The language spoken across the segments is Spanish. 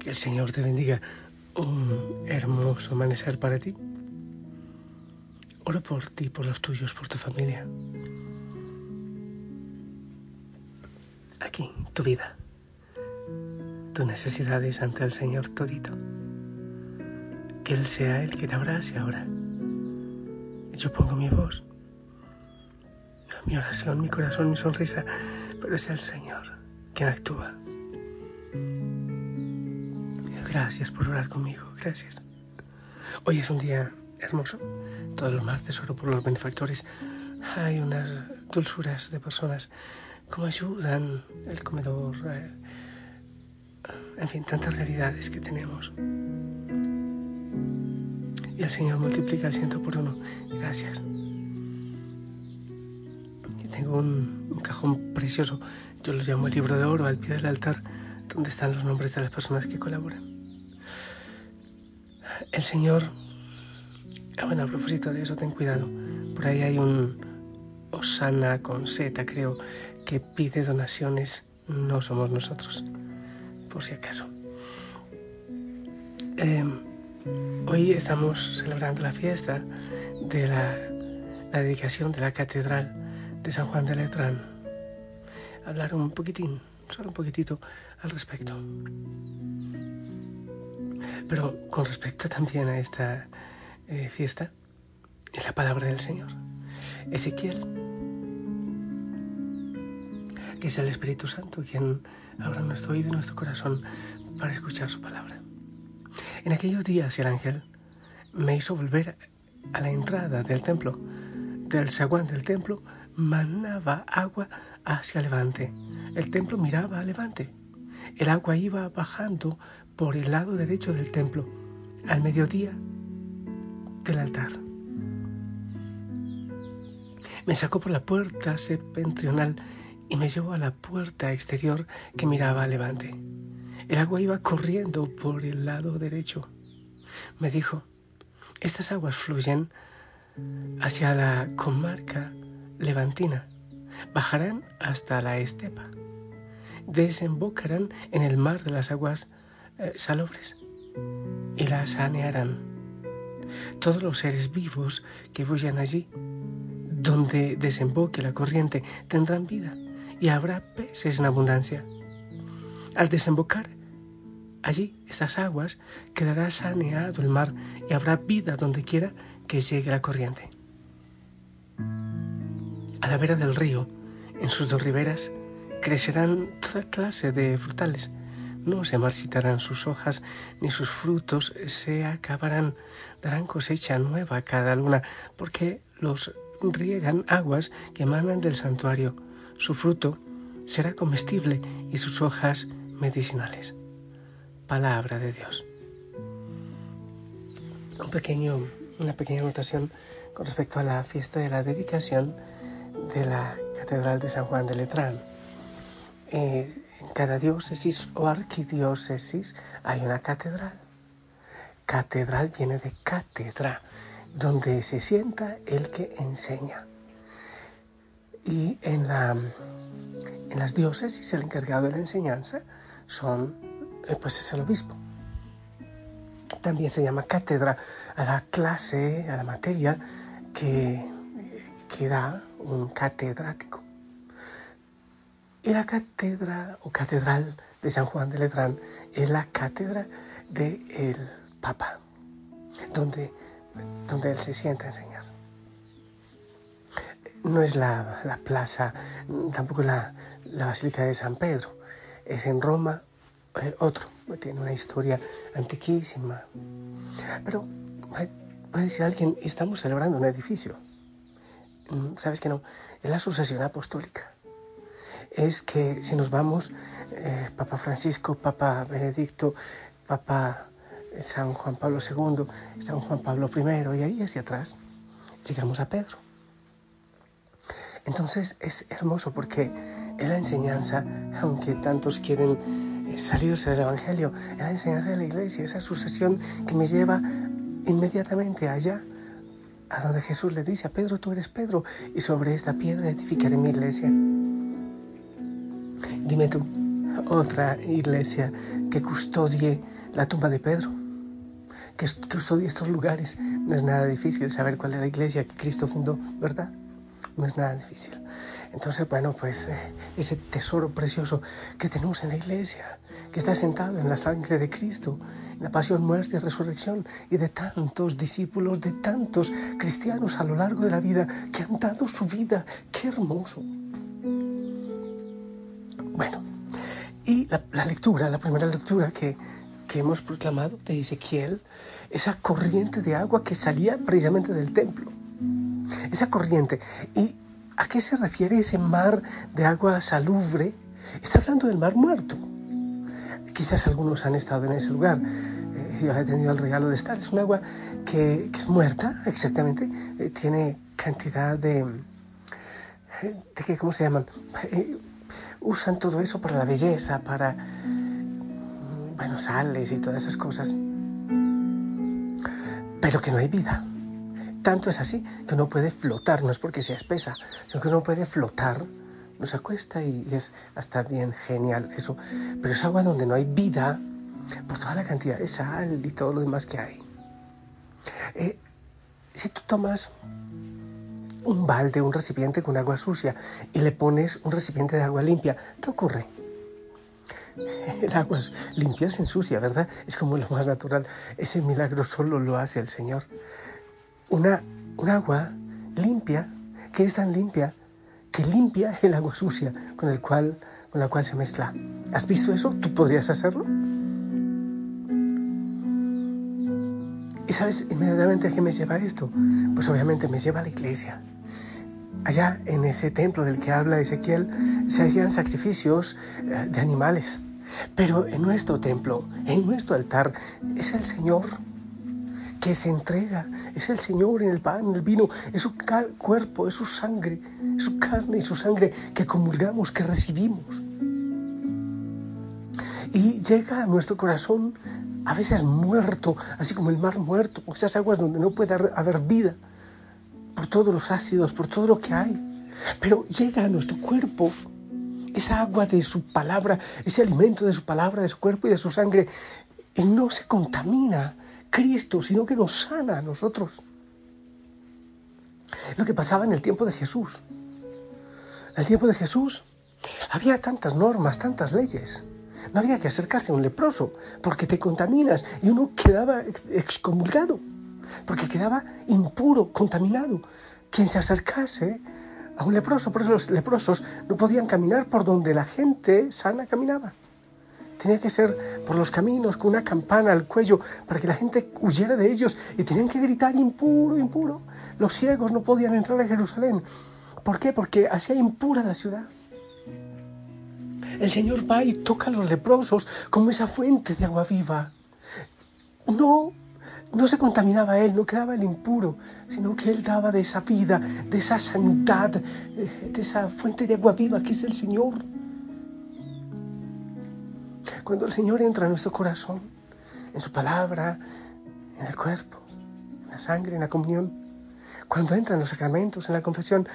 Que el Señor te bendiga. Un hermoso amanecer para ti. Oro por ti, por los tuyos, por tu familia. Aquí, tu vida. Tus necesidades ante el Señor todito. Que Él sea el que te abrace ahora. Yo pongo mi voz, mi oración, mi corazón, mi sonrisa, pero es el Señor quien actúa. Gracias por orar conmigo, gracias. Hoy es un día hermoso. Todos los martes oro por los benefactores. Hay unas dulzuras de personas como ayudan el comedor. Eh, en fin, tantas realidades que tenemos. Y el Señor multiplica el ciento por uno. Gracias. Y tengo un, un cajón precioso. Yo lo llamo el libro de oro al pie del altar, donde están los nombres de las personas que colaboran. El Señor, bueno, a propósito de eso, ten cuidado. Por ahí hay un Osana con Z, creo, que pide donaciones. No somos nosotros, por si acaso. Em, hoy estamos celebrando la fiesta de la, la, dedicación de la Catedral de San Juan de Letrán. Hablar un poquitín, solo un poquitito al respecto. Pero con respecto también a esta eh, fiesta, es la palabra del Señor. Ezequiel, que es el Espíritu Santo quien abra nuestro oído y nuestro corazón para escuchar su palabra. En aquellos días el ángel me hizo volver a la entrada del templo. Del zaguán del templo manaba agua hacia levante. El templo miraba a levante. El agua iba bajando por el lado derecho del templo, al mediodía del altar. Me sacó por la puerta septentrional y me llevó a la puerta exterior que miraba a levante. El agua iba corriendo por el lado derecho. Me dijo, estas aguas fluyen hacia la comarca levantina, bajarán hasta la estepa, desembocarán en el mar de las aguas eh, salobres y la sanearán. Todos los seres vivos que vayan allí, donde desemboque la corriente, tendrán vida y habrá peces en abundancia. Al desembocar allí estas aguas, quedará saneado el mar y habrá vida donde quiera que llegue la corriente. A la vera del río, en sus dos riberas, crecerán toda clase de frutales no se marchitarán sus hojas, ni sus frutos se acabarán. Darán cosecha nueva cada luna, porque los riegan aguas que emanan del santuario. Su fruto será comestible y sus hojas medicinales. Palabra de Dios. Una pequeña anotación con respecto a la fiesta de la dedicación de la Catedral de San Juan de Letrán. Eh, en cada diócesis o arquidiócesis hay una catedral. Catedral viene de cátedra, donde se sienta el que enseña. Y en, la, en las diócesis el encargado de la enseñanza son, eh, pues es el obispo. También se llama cátedra a la clase, a la materia que, que da un catedrático. Y la cátedra o catedral de San Juan de Letrán es la cátedra del Papa, donde, donde él se sienta a enseñar. No es la, plaza, tampoco la, la, Basílica de San Pedro, es en Roma eh, otro, tiene una historia antiquísima. Pero puede decir alguien, estamos celebrando un edificio. Mm, ¿Sabes que no? Es la sucesión apostólica es que si nos vamos, eh, Papa Francisco, Papa Benedicto, Papa San Juan Pablo II, San Juan Pablo I, y ahí hacia atrás llegamos a Pedro. Entonces es hermoso porque es la enseñanza, aunque tantos quieren eh, salirse del Evangelio, es la enseñanza de la iglesia, esa sucesión que me lleva inmediatamente allá, a donde Jesús le dice a Pedro, tú eres Pedro, y sobre esta piedra edificaré mi iglesia. Dime tú, otra iglesia que custodie la tumba de Pedro, que custodie estos lugares. No es nada difícil saber cuál es la iglesia que Cristo fundó, ¿verdad? No es nada difícil. Entonces, bueno, pues eh, ese tesoro precioso que tenemos en la iglesia, que está sentado en la sangre de Cristo, en la pasión, muerte y resurrección, y de tantos discípulos, de tantos cristianos a lo largo de la vida que han dado su vida. ¡Qué hermoso! Y la, lectura, la primera lectura que, que hemos proclamado de Ezequiel, esa corriente de agua que salía precisamente del templo. Esa corriente. ¿Y a qué se refiere ese mar de agua salubre? Está hablando del mar muerto. Quizás algunos han estado en ese lugar. Eh, yo he tenido el regalo de estar. Es un agua que, es muerta, exactamente. Eh, tiene cantidad de... ¿De qué? ¿Cómo se llaman? Eh, usan todo eso para la belleza, para, bueno, sales y todas esas cosas. Pero que no hay vida. Tanto es así que no puede flotar, no es porque sea espesa, sino que no puede flotar nos acuesta y es hasta bien genial eso. Pero es agua donde no hay vida por toda la cantidad de sal y todo lo demás que hay. Eh, si tú tomas un balde, un recipiente con agua sucia y le pones un recipiente de agua limpia, ¿qué ocurre? El agua limpia se ensucia, ¿verdad? Es como lo más natural. Ese milagro solo lo hace el Señor. Una, un agua limpia, que es tan limpia que limpia el agua sucia con, el cual, con la cual se mezcla. ¿Has visto eso? ¿Tú podrías hacerlo? ¿Y sabes inmediatamente a qué me lleva esto? Pues obviamente me lleva a la iglesia. Allá en ese templo del que habla Ezequiel se hacían sacrificios eh, de animales. Pero en nuestro templo, en nuestro altar, es el Señor que se entrega. Es el Señor en el pan, en el vino, es su cuerpo, es su sangre, su carne y su sangre que comulgamos, que recibimos. Y llega a nuestro corazón a veces muerto, así como el mar muerto, esas aguas donde no puede haber vida, por todos los ácidos, por todo lo que hay. Pero llega a nuestro cuerpo esa agua de su palabra, ese alimento de su palabra, de su cuerpo y de su sangre, y no se contamina, Cristo, sino que nos sana a nosotros. Lo que pasaba en el tiempo de Jesús. En el tiempo de Jesús había tantas normas, tantas leyes. No había que acercarse a un leproso porque te contaminas y uno quedaba excomulgado, porque quedaba impuro, contaminado. Quien se acercase a un leproso, por eso los leprosos no podían caminar por donde la gente sana caminaba. Tenía que ser por los caminos con una campana al cuello para que la gente huyera de ellos y tenían que gritar impuro, impuro. Los ciegos no podían entrar a Jerusalén. ¿Por qué? Porque hacía impura la ciudad. El Señor va y toca a los leprosos como esa fuente de agua viva. No, no se contaminaba él, no quedaba el impuro, sino que él daba de esa vida, de esa sanidad, eh, de esa fuente de agua viva que es el Señor. Cuando el Señor entra en nuestro corazón, en su palabra, en el cuerpo, en la sangre, en la comunión, cuando entra en los sacramentos, en la confesión,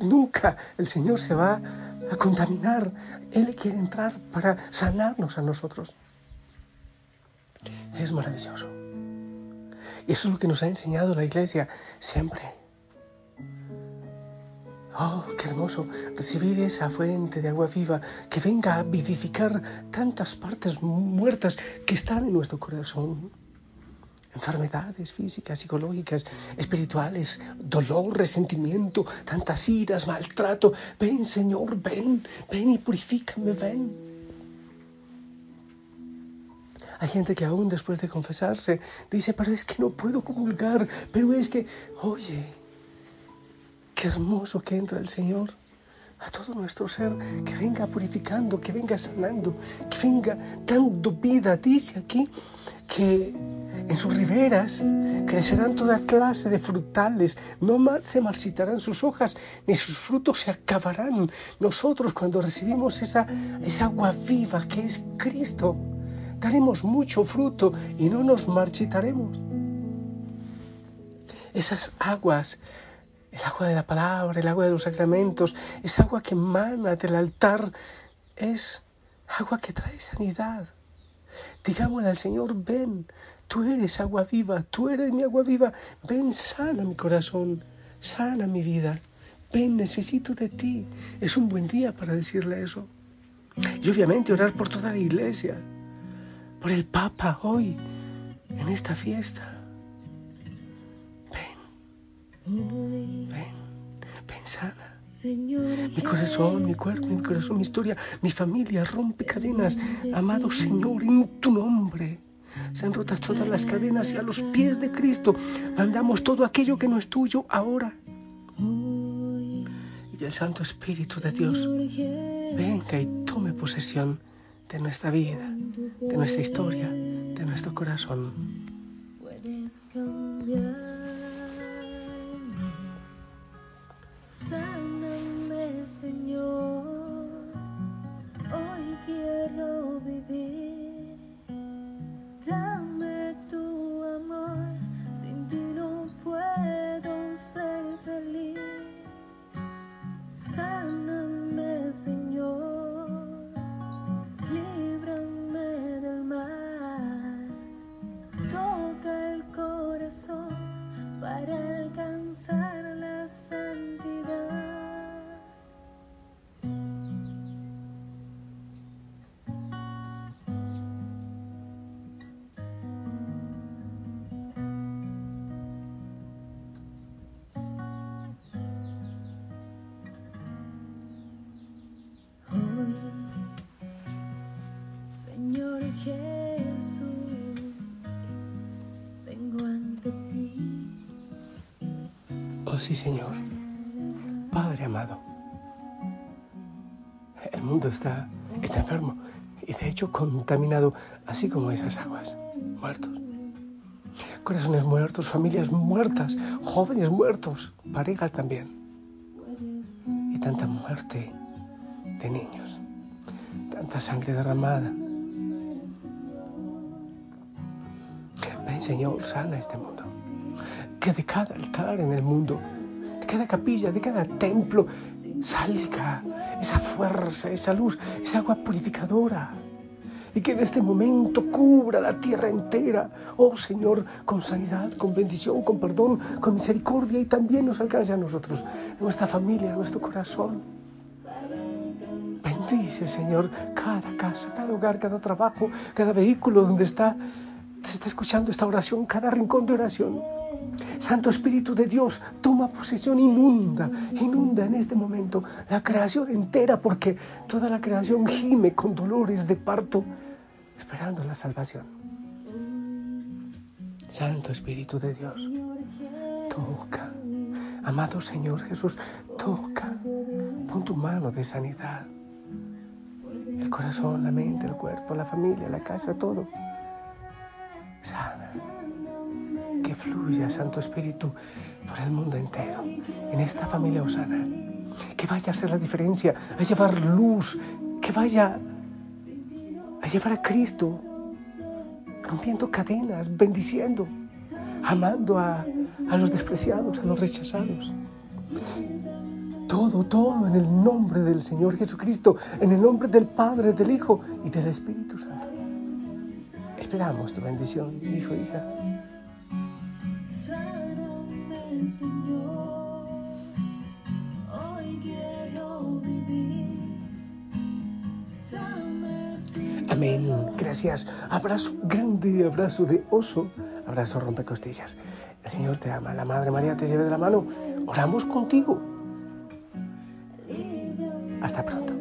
nunca el Señor se va a contaminar. Él quiere entrar para sanarnos a nosotros. Es maravilloso. Y eso es lo que nos ha enseñado la iglesia siempre. Oh, qué hermoso recibir esa fuente de agua viva que venga a vivificar tantas partes muertas que están en nuestro corazón. Enfermedades físicas, psicológicas, espirituales, dolor, resentimiento, tantas iras, maltrato. Ven, Señor, ven, ven y purifícame, ven. Hay gente que aún después de confesarse dice, pero es que no puedo comulgar, pero es que, oye, Qué hermoso que entra el Señor a todo nuestro ser, que venga purificando, que venga sanando, que venga dando vida. Dice aquí que en sus riberas crecerán toda clase de frutales, no se marchitarán sus hojas, ni sus frutos se acabarán. Nosotros cuando recibimos esa, esa agua viva que es Cristo, daremos mucho fruto y no nos marchitaremos. Esas aguas el agua de la palabra, el agua de los sacramentos, esa agua que emana del altar, es agua que trae sanidad. Digámosle al Señor, ven, tú eres agua viva, tú eres mi agua viva, ven, sana mi corazón, sana mi vida, ven, necesito de ti. Es un buen día para decirle eso. Y obviamente orar por toda la iglesia, por el Papa hoy, en esta fiesta. Ven, ven, ven sana. Mi corazón, mi cuerpo, mi corazón, mi historia, mi familia rompe cadenas. Amado Señor, en tu nombre. Se han roto todas las cadenas y a los pies de Cristo mandamos todo aquello que no es tuyo ahora. Y que el Santo Espíritu de Dios venga y tome posesión de nuestra vida, de nuestra historia, de nuestro corazón. Puedes cambiar. Señor, Sí, Señor. Padre amado. El mundo está, está enfermo y de hecho contaminado, así como esas aguas. Muertos. Corazones muertos, familias muertas, jóvenes muertos, parejas también. Y tanta muerte de niños, tanta sangre derramada. Ven, Señor, sana este mundo de cada altar en el mundo, de cada capilla, de cada templo, salga esa fuerza, esa luz, esa agua purificadora. Y que en este momento cubra la tierra entera, oh Señor, con sanidad, con bendición, con perdón, con misericordia y también nos alcance a nosotros, nuestra familia, nuestro corazón. Bendice, Señor, cada casa, cada hogar, cada trabajo, cada vehículo donde está, se está escuchando esta oración, cada rincón de oración. Santo Espíritu de Dios, toma posesión, inunda, inunda en este momento la creación entera, porque toda la creación gime con dolores de parto, esperando la salvación. Santo Espíritu de Dios, toca. Amado Señor Jesús, toca. Pon tu mano de sanidad. El corazón, la mente, el cuerpo, la familia, la casa, todo. Fluya, Santo Espíritu, por el mundo entero, en esta familia osana. Que vaya a ser la diferencia, a llevar luz, que vaya a llevar a Cristo, rompiendo cadenas, bendiciendo, amando a, a los despreciados, a los rechazados. Todo, todo en el nombre del Señor Jesucristo, en el nombre del Padre, del Hijo y del Espíritu Santo. Esperamos tu bendición, hijo, hija. Amén. Gracias. Abrazo grande, abrazo de oso, abrazo rompecostillas. El Señor te ama, la Madre María te lleve de la mano. Oramos contigo. Hasta pronto.